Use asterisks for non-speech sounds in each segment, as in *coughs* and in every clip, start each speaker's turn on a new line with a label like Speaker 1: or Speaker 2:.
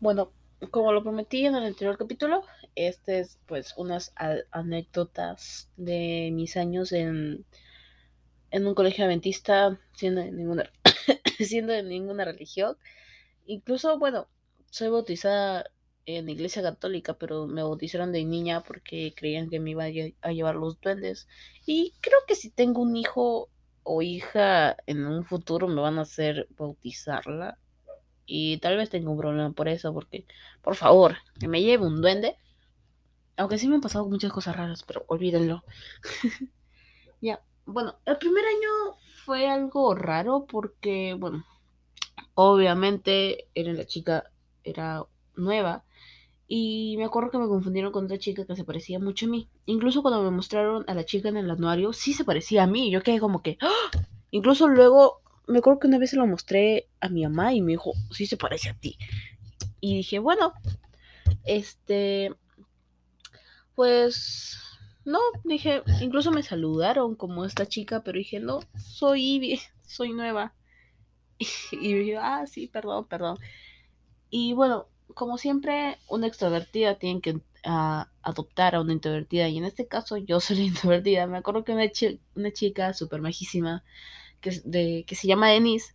Speaker 1: Bueno, como lo prometí en el anterior capítulo, este es pues unas anécdotas de mis años en, en un colegio adventista, siendo de ninguna, *coughs* siendo de ninguna religión. Incluso, bueno, soy bautizada en iglesia católica, pero me bautizaron de niña porque creían que me iba a llevar los duendes. Y creo que si tengo un hijo o hija en un futuro me van a hacer bautizarla y tal vez tenga un problema por eso, porque, por favor, que me lleve un duende. Aunque sí me han pasado muchas cosas raras, pero olvídenlo. *laughs* ya, bueno, el primer año fue algo raro porque, bueno, obviamente era la chica, era nueva. Y me acuerdo que me confundieron con otra chica que se parecía mucho a mí. Incluso cuando me mostraron a la chica en el anuario, sí se parecía a mí. Yo quedé como que... ¡Ah! Incluso luego me acuerdo que una vez se lo mostré a mi mamá y me dijo, sí se parece a ti. Y dije, bueno, este, pues, no, dije, incluso me saludaron como esta chica, pero dije, no, soy *laughs* soy nueva. *laughs* Y, dije, ah, sí, perdón, perdón. Y bueno, como siempre, una extrovertida tiene que ah, adoptar a una introvertida. Y en este caso, yo soy la *laughs* introvertida. Me acuerdo que una, una chica súper majísima que, se llama Denise,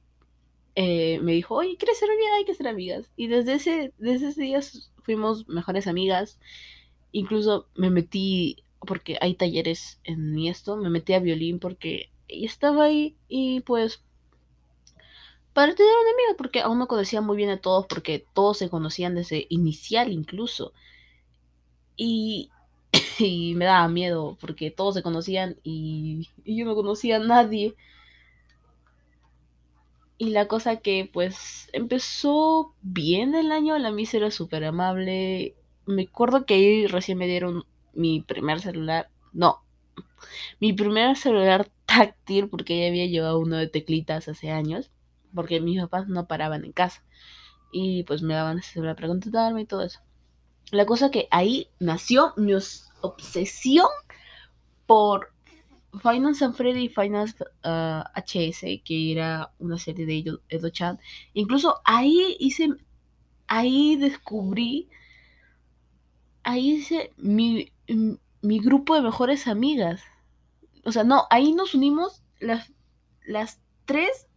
Speaker 1: eh, me dijo, oye, ¿quieres ser amiga? Hay que ser amigas. Y desde ese, desde ese día fuimos mejores amigas. Incluso me metí, porque hay talleres en esto, me metí a violín porque estaba ahí y pues para tener una amiga, porque aún no conocía muy bien a todos, porque todos se conocían desde inicial incluso. Y, *coughs* me daba miedo, porque todos se conocían y yo no conocía a nadie. Y la cosa que pues empezó bien el año, la misa era súper amable. Me acuerdo que ahí recién me dieron mi primer celular. No, mi primer celular *laughs* táctil porque ya había llevado uno de teclitas hace años. Porque mis papás no paraban en casa. Y pues me daban ese celular para contestarme y todo eso. La cosa que ahí nació mi obsesión por Finance and Freddy y HS, uh, que era una serie de Edo-chan. Incluso ahí hice, ahí descubrí, ahí hice mi, mi grupo de mejores amigas. O sea, no, ahí nos unimos las, las tres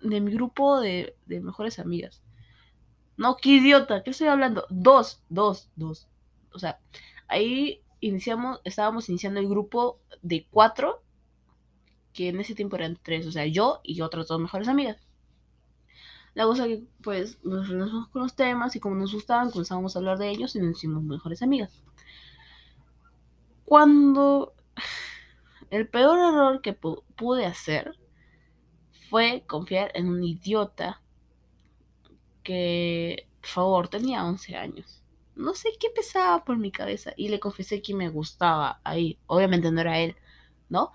Speaker 1: de mi grupo de, de mejores amigas. No, qué idiota, ¿qué estoy hablando? Dos, dos, dos. O sea, ahí iniciamos, estábamos iniciando el grupo de cuatro, que en ese tiempo eran tres, o sea, yo y otras dos mejores amigas. La cosa que, pues, nos relacionamos con los temas y como nos gustaban, comenzamos a hablar de ellos y nos hicimos mejores amigas. Cuando *sighs* el peor error que pude hacer fue confiar en un idiota que, por favor, tenía 11 años no sé qué pesaba por mi cabeza y le confesé que me gustaba ahí. Obviamente no era él, ¿no?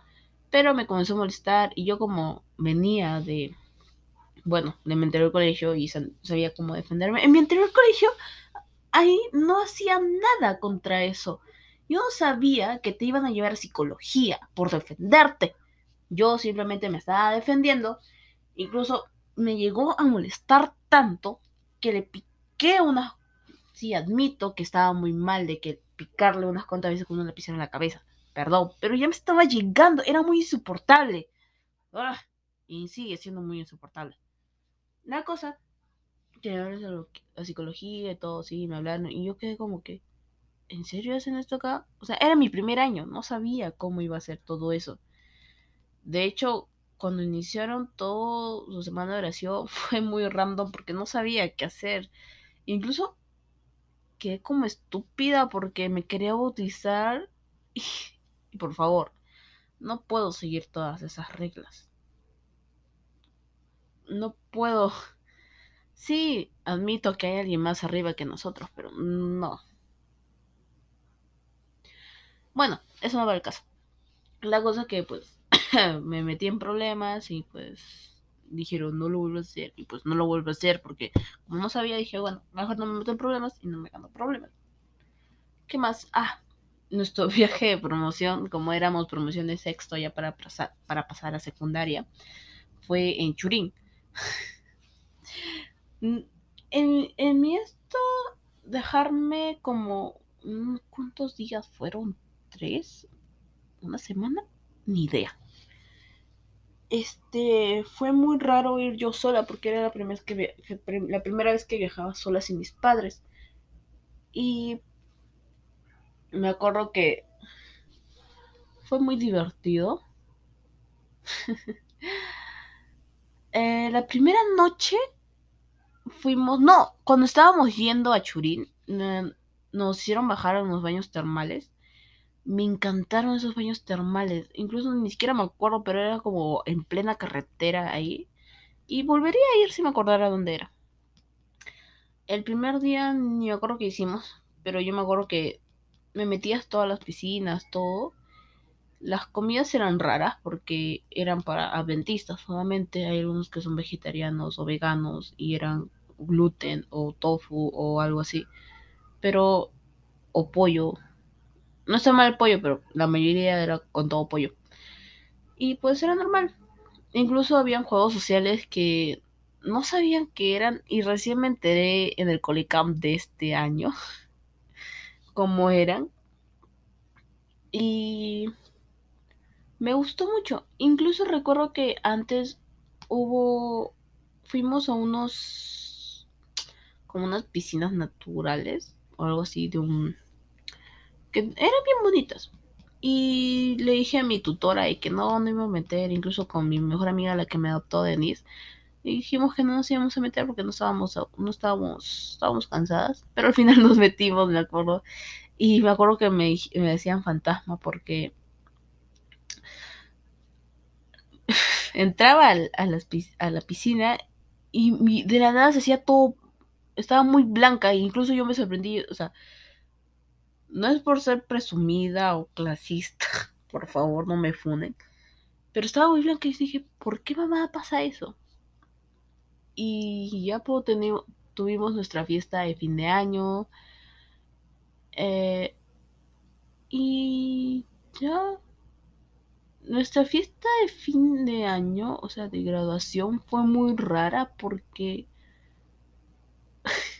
Speaker 1: Pero me comenzó a molestar y yo como venía de, bueno, de mi anterior colegio y sabía cómo defenderme. En mi anterior colegio, ahí no hacía nada contra eso. Yo no sabía que te iban a llevar a psicología por defenderte. Yo simplemente me estaba defendiendo. Incluso me llegó a molestar tanto que le piqué unas sí admito que estaba muy mal de que picarle unas cuantas veces con una lapicera en la cabeza. Perdón, pero ya me estaba llegando, era muy insoportable. Ah, y sigue siendo muy insoportable. La cosa, que ahora la psicología y todo, sí, me hablaron, y yo quedé como que, ¿en serio hacen esto acá? O sea, era mi primer año, no sabía cómo iba a ser todo eso. De hecho, cuando iniciaron todo su semana de oración *laughs* fue muy random porque no sabía qué hacer. Incluso quedé como estúpida porque me quería bautizar *laughs* y, por favor, no puedo seguir todas esas reglas. No puedo. *laughs* Sí, admito que hay alguien más arriba que nosotros, pero no. Bueno, eso no va al caso. La cosa que pues *clears throat* me metí en problemas y pues dijeron no lo vuelvo a hacer y pues no lo vuelvo a hacer porque como no sabía dije bueno mejor no me meto en problemas y no me gano problemas qué más ah nuestro *laughs* viaje de promoción como éramos promoción de sexto ya para pasar para pasar a secundaria fue en Churín *laughs* en, en mi esto dejarme como... ¿Cuántos días fueron? ¿Tres? ¿Una semana? Ni idea. Este, fue muy raro ir yo sola porque era la primera vez que, la primera vez que viajaba sola sin mis padres. Y me acuerdo que fue muy divertido. *laughs* Eh, la primera noche fuimos, no, cuando estábamos yendo a Churín, nos hicieron bajar a unos baños termales. Me encantaron esos baños termales. Incluso ni siquiera me acuerdo, pero era como en plena carretera ahí. Y volvería a ir si me acordara dónde era. El primer día ni me acuerdo qué hicimos, pero yo me acuerdo que me metías todas las piscinas, todo. Las comidas eran raras porque eran para adventistas solamente. Hay algunos que son vegetarianos o veganos y eran gluten o tofu o algo así. Pero, o pollo. No está mal el pollo, pero la mayoría era con todo pollo. Y pues era normal. Incluso habían juegos sociales que no sabían que eran y recién me enteré en el Colicamp de este año *laughs* cómo eran. Y me gustó mucho. Incluso recuerdo que antes hubo, fuimos a unos, como unas piscinas naturales o algo así de un, que eran bien bonitas. Y le dije a mi tutora y que no, no iba a meter, incluso con mi mejor amiga, la que me adoptó, Denise. Y dijimos que no nos íbamos a meter porque no estábamos, no estábamos, estábamos cansadas. Pero al final *laughs* nos metimos, me acuerdo. Y me acuerdo que me, me decían fantasma porque *sighs* entraba a, a la piscina y de la nada se hacía todo, estaba muy blanca incluso yo me sorprendí, o sea, no es por ser presumida o clasista, *laughs* por favor no me funen, pero estaba muy blanca y dije, ¿por qué mamá pasa eso? Y ya tuvimos nuestra fiesta de fin de año. Eh, y ya nuestra fiesta de fin de año, o sea, de graduación, fue muy rara porque *laughs*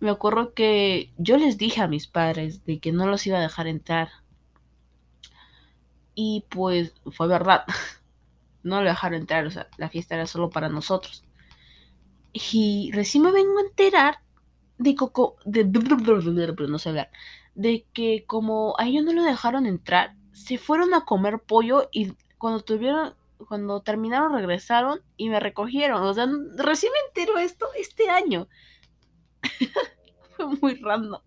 Speaker 1: me acuerdo que yo les dije a mis padres de que no los iba a dejar entrar. Y pues fue verdad. *laughs* No lo dejaron entrar, o sea, la fiesta era solo para nosotros. Y recién me vengo a enterar de Coco, de, no sé hablar, de que como a ellos no lo dejaron entrar, se fueron a comer pollo y cuando tuvieron, cuando terminaron regresaron y me recogieron. O sea, recién me entero esto este año. *laughs* fue muy random.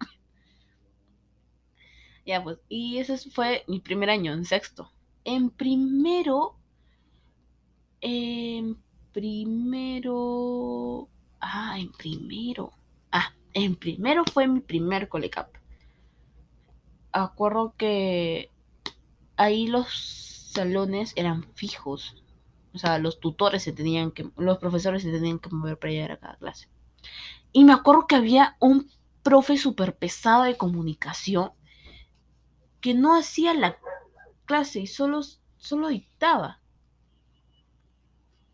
Speaker 1: ya pues, y ese fue mi primer año, en sexto. En primero, en primero, ah, en primero, ah, en primero fue mi primer colecap. Acuerdo que ahí los salones eran fijos. O sea, los tutores se tenían que, los profesores se tenían que mover para llegar a cada clase. Y me acuerdo que había un profe súper pesado de comunicación que no hacía la clase y solo, solo dictaba.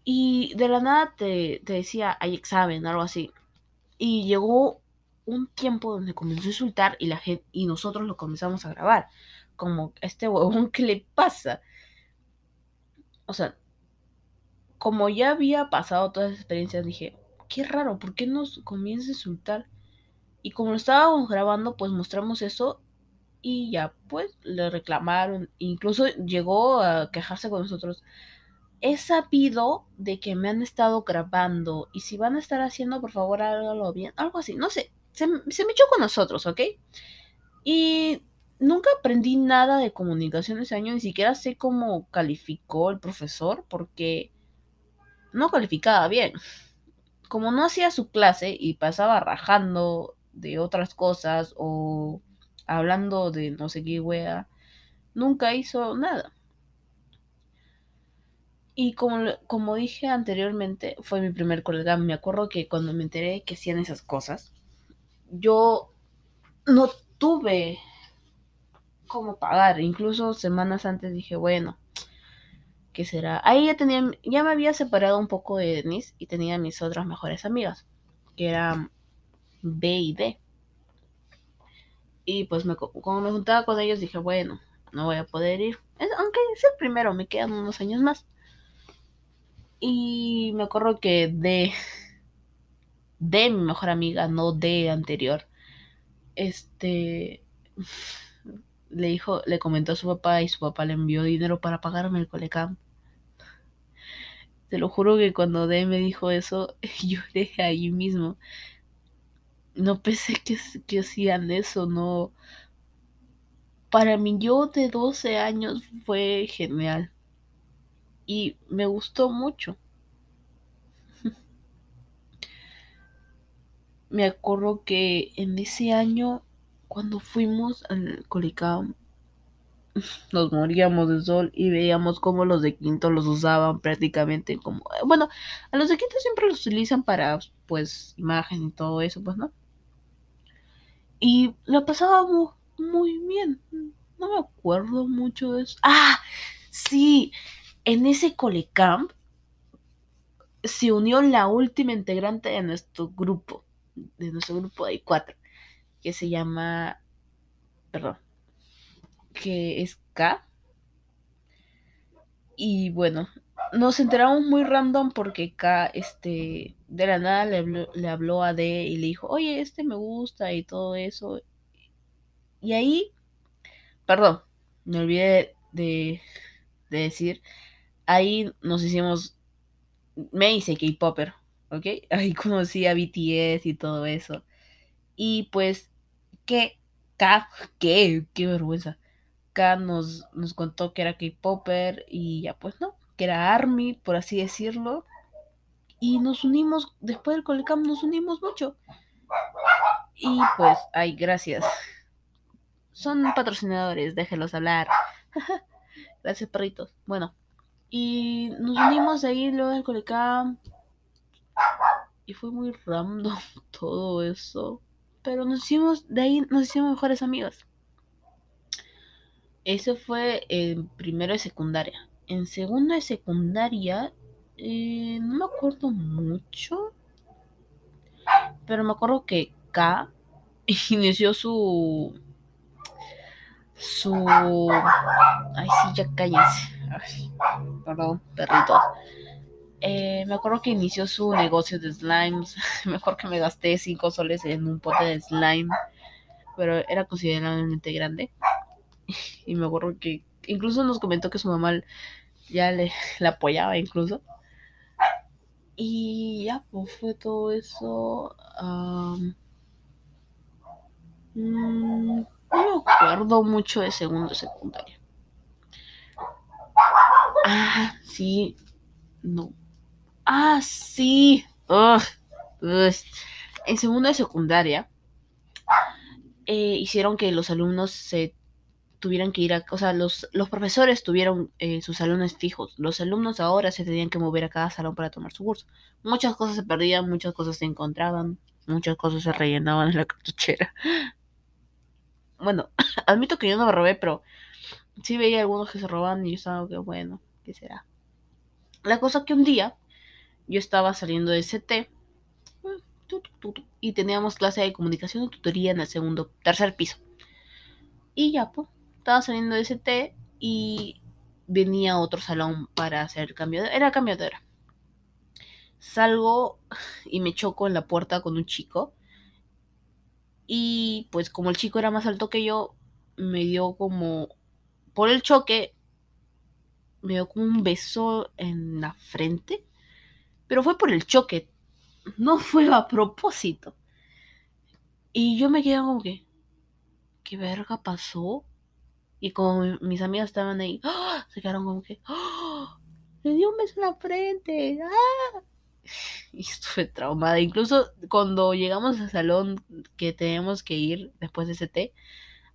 Speaker 1: Y de la nada te, te decía, hay examen, algo así. Y llegó un tiempo donde comenzó a insultar y la gente, y nosotros lo comenzamos a grabar como este huevón, ¿qué le pasa? O sea, como ya había pasado todas las experiencias, dije, qué raro, ¿por qué nos comienza a insultar? Y como lo estábamos grabando, pues mostramos eso y ya, pues le reclamaron, incluso llegó a quejarse con nosotros. He sabido de que me han estado grabando y si van a estar haciendo, por favor, hágalo bien, algo así, no sé, se, se me echó con nosotros, ¿ok? Y nunca aprendí nada de comunicación ese año, ni siquiera sé cómo calificó el profesor, porque no calificaba bien. Como no hacía su clase y pasaba rajando de otras cosas o hablando de no sé qué wea, nunca hizo nada. Y como, como dije anteriormente, fue mi primer colega. Me acuerdo que cuando me enteré que hacían esas cosas, yo no tuve cómo pagar. Incluso semanas antes dije, bueno, ¿qué será? Ahí ya tenía, ya me había separado un poco de Denise y tenía mis otras mejores amigas, que eran B y D. Y pues me, como me juntaba con ellos dije, bueno, no voy a poder ir. aunque es el primero, me quedan unos años más. Y me acuerdo que de, de mi mejor amiga, no de anterior, este le dijo, le comentó a su papá y su papá le envió dinero para pagarme el colecam. Te lo juro que cuando D me dijo eso, *laughs* lloré ahí mismo. No pensé que, que hacían eso, no. Para mí yo de 12 años fue genial. Y me gustó mucho. *laughs* me acuerdo que en ese año, cuando fuimos al Colicam, nos moríamos de sol y veíamos cómo los de quinto los usaban prácticamente como bueno a los de quinto siempre los utilizan para pues imagen y todo eso pues no y lo pasábamos muy bien. No me acuerdo mucho de eso. Ah sí en ese colecamp se unió la última integrante de nuestro grupo de nuestro grupo de cuatro que se llama perdón que es K. Y bueno, nos enteramos muy random porque K, este, de la nada le habló, a D y le dijo, oye, este me gusta y todo eso. Y ahí, perdón, me olvidé de, de decir, ahí nos hicimos, me hice K-Popper, ¿ok? *laughs* Ahí conocí a BTS y todo eso. Y pues, ¿qué? K, ¿qué? Qué vergüenza nos, nos contó que era K-Popper y ya pues no, que era Army, por así decirlo. Y nos unimos, después del Colecam nos unimos mucho. Y pues, ay, gracias. Son patrocinadores, déjenlos hablar. *laughs* gracias, perritos. Bueno, y nos unimos ahí luego del Colecam. Y fue muy random *laughs* todo eso. Pero nos hicimos, de ahí nos hicimos mejores amigos. Eso fue en primero de secundaria. En segundo de secundaria, eh, no me acuerdo mucho, pero me acuerdo que K *laughs* inició su. su. Ay, sí, ya cállense. perdón, perrito. Eh, me acuerdo que inició su negocio de slimes. *laughs* Mejor que me gasté 5 soles en un pote de slime, pero era considerablemente grande. *laughs* y me acuerdo que incluso nos comentó que su mamá ya le, *laughs* apoyaba incluso. Y ya, pues fue todo eso. Mm, no me acuerdo mucho de segundo secundaria. Ah, sí. No. Ah, sí. En segundo de secundaria eh, hicieron que los alumnos se tuvieran que ir a, o sea, los, los profesores tuvieron eh, sus salones fijos, los alumnos ahora se tenían que mover a cada salón para tomar su curso. Muchas cosas se perdían, muchas cosas se encontraban, muchas cosas se rellenaban en la cartuchera. *laughs* Bueno, *coughs* admito que yo no me robé, pero sí veía algunos que se roban y yo estaba que bueno, ¿qué será? La cosa que un día yo estaba saliendo de CT y teníamos clase de comunicación y tutoría en el segundo, tercer piso. Y ya, pues, estaba saliendo de ese té y venía a otro salón para hacer cambio de... Era cambio de hora. Salgo y me choco en la puerta con un chico. Y pues como el chico era más alto que yo, me dio como... Por el choque, me dio como un beso en la frente. Pero fue por el choque. No fue a propósito. Y yo me quedé como que... ¿Qué verga pasó? Y como mis amigas estaban ahí, ¡ah! se quedaron como que, ¡ah! le dio un beso en la frente. ¡ah! *laughs* Y estuve traumada. Incluso cuando llegamos al salón que tenemos que ir después de ese té,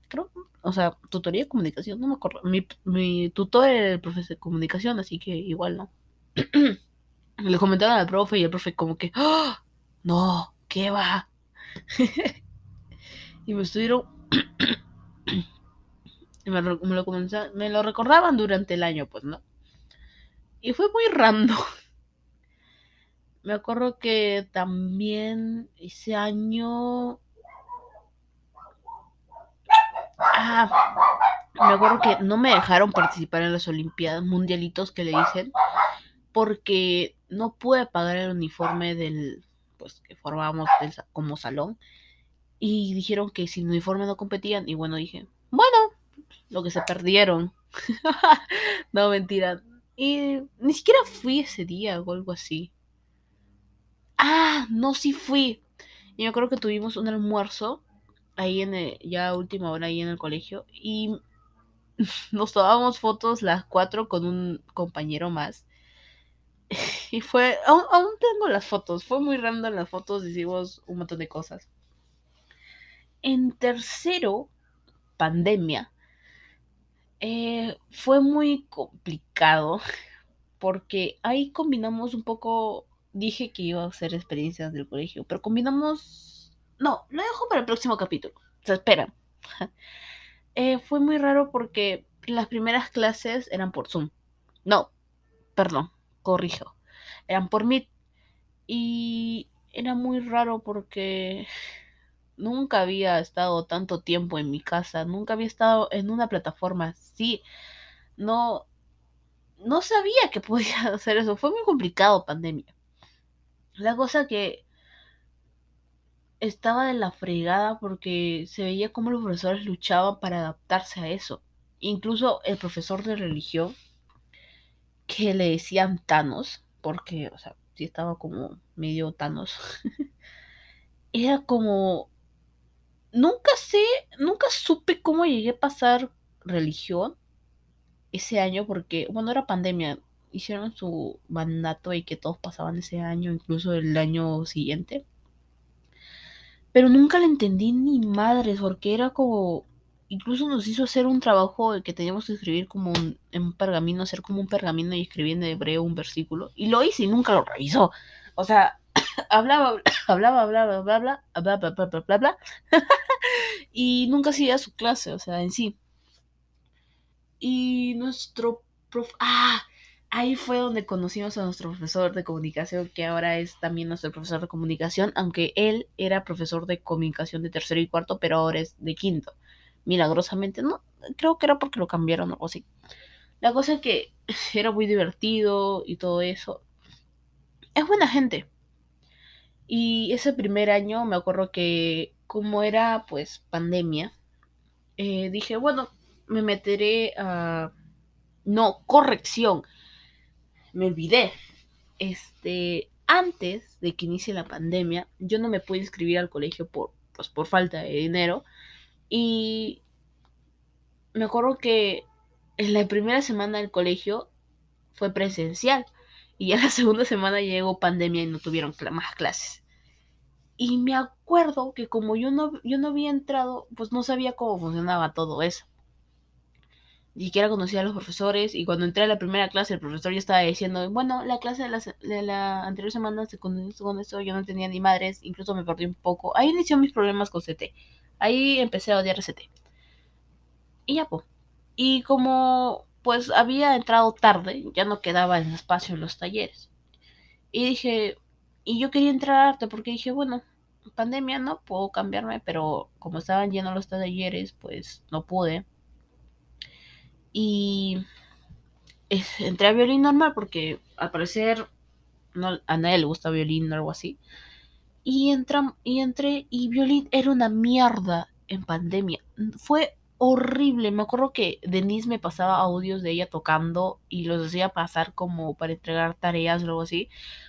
Speaker 1: creo, o sea, tutoría de comunicación, no me acuerdo. Mi, mi tutor era el profesor de comunicación, así que igual no. *clears throat* Le comentaron al profe y el profe como que, no, ¿qué va? *laughs* y me estuvieron *clears throat* me lo, me lo recordaban durante el año, pues, ¿no? Y fue muy random. *laughs* Me acuerdo que también ese año Ah, me acuerdo que no me dejaron participar en las Olimpiadas mundialitos que le dicen porque no pude pagar el uniforme del pues que formábamos como salón y dijeron que sin uniforme no competían y bueno dije bueno lo que se perdieron *laughs* no mentira y ni siquiera fui ese día o algo así ah no sí fui y me acuerdo que tuvimos un almuerzo ahí en el, ya última hora ahí en el colegio y *laughs* nos tomábamos fotos las cuatro con un compañero más. *laughs* Y fue, aún, tengo las fotos, fue muy random las fotos, hicimos un montón de cosas. En tercero, pandemia, eh, fue muy complicado porque ahí combinamos un poco, dije que iba a hacer experiencias del colegio, pero combinamos, no, lo dejo para el próximo capítulo, se espera. *laughs* Eh, fue muy raro porque las primeras clases eran por Zoom. No, perdón, corrijo. Eran por Meet. Y era muy raro porque nunca había estado tanto tiempo en mi casa, nunca había estado en una plataforma así. No, no sabía que podía *laughs* hacer eso. Fue muy complicado pandemia. La cosa que estaba de la fregada porque se veía como los profesores luchaban para adaptarse a eso. Incluso el profesor de religión, que le decían Thanos, porque, o sea, sí estaba como medio Thanos, *laughs* era como... Nunca sé, nunca supe cómo llegué a pasar religión ese año porque, bueno, era pandemia. Hicieron su mandato y que todos pasaban ese año, incluso el año siguiente. Pero nunca le entendí ni madres, porque era como. Incluso nos hizo hacer un trabajo que teníamos que escribir como un, en un pergamino, hacer como un pergamino y escribir en hebreo un versículo. Y lo hice y nunca lo revisó. O sea, hablaba, *laughs* hablaba, hablaba, hablaba, bla, bla, bla, bla, bla, bla. *laughs* y nunca hacía su clase, o sea, en sí. Y nuestro prof. ¡Ah! ahí fue donde conocimos a nuestro profesor de comunicación, que ahora es también nuestro profesor de comunicación, aunque él era profesor de comunicación de tercero y cuarto, pero ahora es de quinto. Milagrosamente, no, creo que era porque lo cambiaron o algo así. La cosa es que *laughs* era muy divertido y todo eso. Es buena gente. Y ese primer año me acuerdo que como era pues pandemia, eh, dije, bueno, me meteré a... No, corrección me olvidé. Este, antes de que inicie la pandemia, yo no me pude inscribir al colegio por, pues, por falta de dinero. Y me acuerdo que en la primera semana del colegio fue presencial. Y ya la *laughs* segunda semana llegó pandemia y no tuvieron más clases. Y me acuerdo que como yo no, yo no había entrado, pues no sabía cómo funcionaba todo eso ni siquiera conocía a los profesores y cuando entré a la primera clase el profesor ya estaba diciendo, bueno, la clase de la, de la anterior semana se con eso, yo no tenía ni madres, incluso me perdí un poco. Ahí inició mis problemas con CT. Ahí empecé a odiar CT. Y ya, pues. Y como pues había entrado tarde, ya no quedaba en espacio en los talleres. Y dije, y yo quería entrar a arte porque dije, bueno, pandemia no puedo cambiarme, pero como estaban llenos los talleres, pues no pude. Y entré a violín normal porque al parecer no, a nadie le gusta violín o algo así. Y, y entré y violín era una mierda en pandemia. Fue horrible. Me acuerdo que Denise me pasaba audios de ella tocando y los hacía pasar como para entregar tareas o algo así.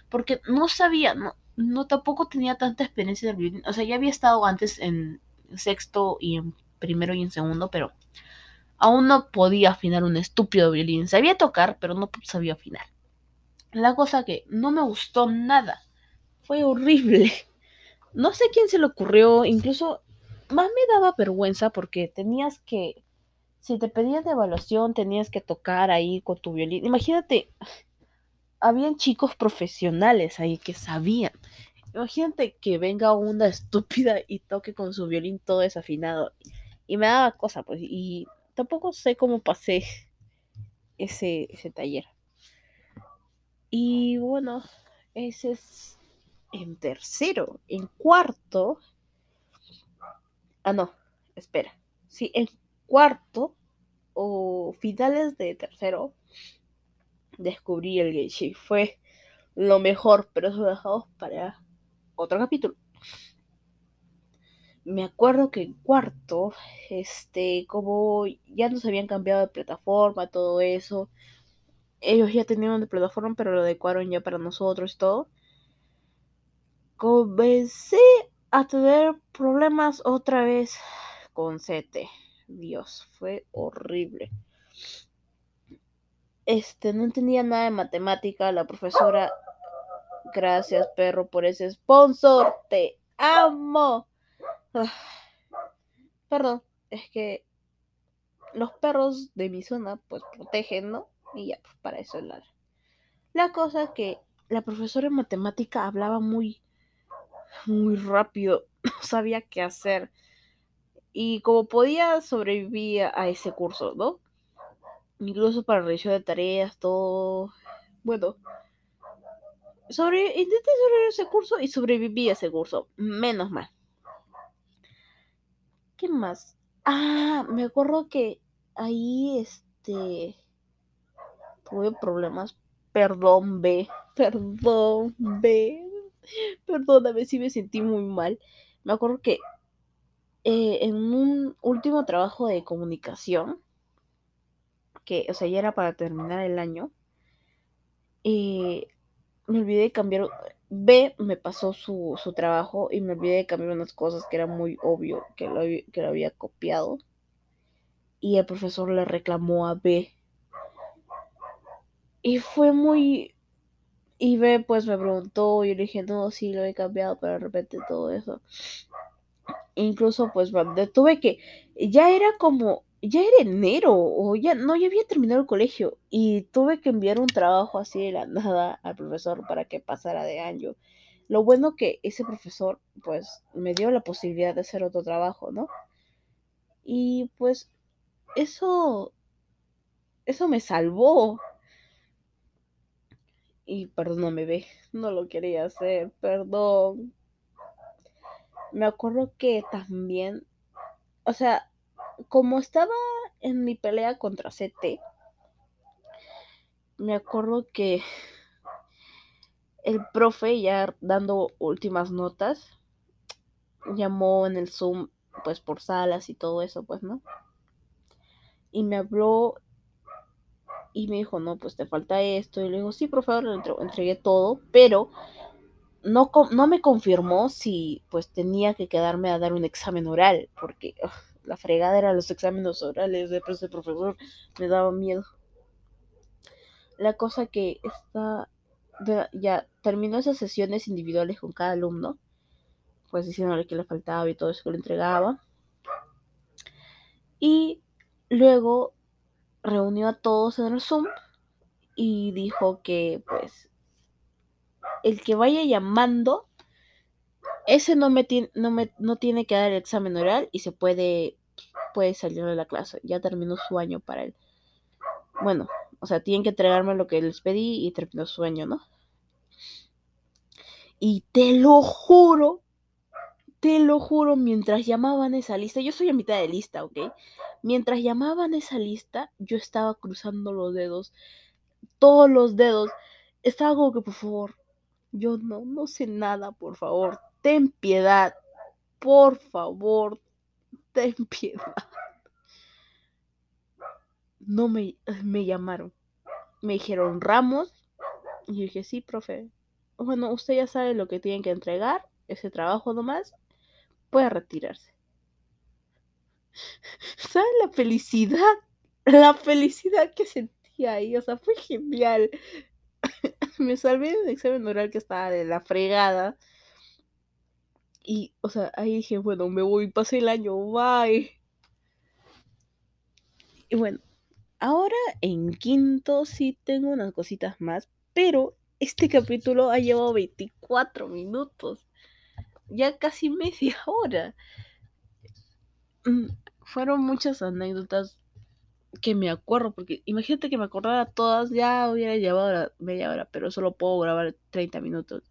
Speaker 1: Porque no sabía, no, no tampoco tenía tanta experiencia de violín. O sea, ya había estado antes en sexto y en primero y en segundo, pero Aún no podía afinar un estúpido violín. Sabía tocar, pero no sabía afinar. La cosa que no me gustó nada. Fue horrible. *laughs* No sé quién se le ocurrió. Incluso más me daba vergüenza porque tenías que... Si te pedían de evaluación, tenías que tocar ahí con tu violín. Imagínate, habían chicos profesionales ahí que sabían. Imagínate que venga una *laughs* estúpida y toque con su violín todo desafinado. Y me daba cosa, pues. Y tampoco sé cómo pasé ese, ese taller. Y bueno, ese es en tercero. En cuarto. Ah, no, espera. Sí, en cuarto o finales de tercero descubrí el Genshin. Fue lo mejor, pero eso lo dejamos para otro capítulo. Me acuerdo que en cuarto, este, como ya nos habían cambiado de plataforma, todo eso, ellos ya tenían de plataforma, pero lo adecuaron ya para nosotros y todo. Comencé a tener problemas otra vez con CT. Dios, fue horrible. Este, no entendía nada de matemática. La profesora, gracias perro por ese sponsor. Te amo. Ah, perdón, es que los perros de mi zona pues protegen, ¿no? Y ya, pues para eso es la... La cosa que la profesora de matemática hablaba muy, muy rápido, *laughs* no sabía qué hacer. Y como podía, sobrevivir a ese curso, ¿no? Incluso para revisión de tareas, todo. Bueno, sobre, intenté sobrevivir ese curso y sobreviví a ese curso. Menos mal. ¿Qué más? Ah, me acuerdo que ahí este tuve problemas. Perdón, B. Perdón, B. *laughs* Perdóname si me sentí muy mal. Me acuerdo que eh, en un último trabajo de comunicación, que, o sea, ya era para terminar el año, y me olvidé de cambiar. B me pasó su, trabajo y me olvidé de cambiar unas cosas que era muy obvio que lo, que lo había copiado. Y el profesor le reclamó a B. Y fue muy y B pues me preguntó yo le dije, no, sí lo he cambiado, pero de repente todo eso. Incluso pues tuve que, ya era como, ya era enero, o ya, no, ya había terminado el colegio y tuve que enviar un trabajo así de la *laughs* nada al profesor para que pasara de año. Lo bueno que ese profesor pues me dio la posibilidad de hacer otro trabajo, ¿no? Y pues eso, eso me salvó y perdóname, ve, no lo quería hacer, perdón. Me acuerdo que también, o sea, como estaba en mi pelea contra CT, me acuerdo que el profe ya dando últimas notas llamó en el Zoom pues por salas y todo eso, pues, ¿no? Y me habló y me dijo, no, pues te falta esto. Y le digo, sí, por favor, le entregué todo, pero no, no me confirmó si pues tenía que quedarme a dar un examen oral, porque la fregada era los exámenes orales de ese profesor, me daba miedo. La cosa que está, ya terminó esas sesiones individuales con cada alumno, pues diciéndole que le faltaba y todo eso que le entregaba. Y luego reunió a todos en el Zoom y dijo que pues el que vaya llamando, ese no, me tiene, no, me, no tiene que dar el examen oral y se puede, puede salir de la clase. Ya terminó su año para él. Bueno, o sea, tienen que entregarme lo que les pedí y terminó su año, ¿no? Y te lo juro te lo juro, mientras llamaban esa lista, yo soy a mitad de lista, ¿ok? Mientras llamaban esa lista, yo estaba cruzando los dedos, todos los dedos. Estaba como que, por favor, yo no, no sé nada, por favor, ten piedad, por favor, ten *laughs* piedad. No me, me llamaron, me dijeron Ramos, y yo dije, sí, profe. Bueno, usted ya sabe lo que tienen que entregar, ese trabajo nomás, puede retirarse. ¿Sabes la felicidad? *laughs* La felicidad que sentía ahí, o sea, fue genial. *laughs* Me salvé de un examen oral que estaba de la fregada. Y, o sea, ahí dije, bueno, me voy, pasé el año, bye. Y bueno, ahora en quinto sí tengo unas cositas más, pero este capítulo ha llevado 24 minutos ya casi media hora. Fueron muchas anécdotas que me acuerdo, porque imagínate que me acordara todas, ya hubiera llevado media hora, pero solo puedo grabar 30 minutos.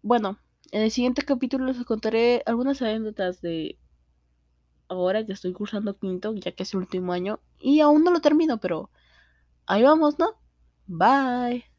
Speaker 1: Bueno, en el siguiente capítulo les contaré algunas anécdotas de ahora que estoy cursando quinto, ya que es el último año, y aún no lo termino, pero ahí vamos, ¿no? Bye.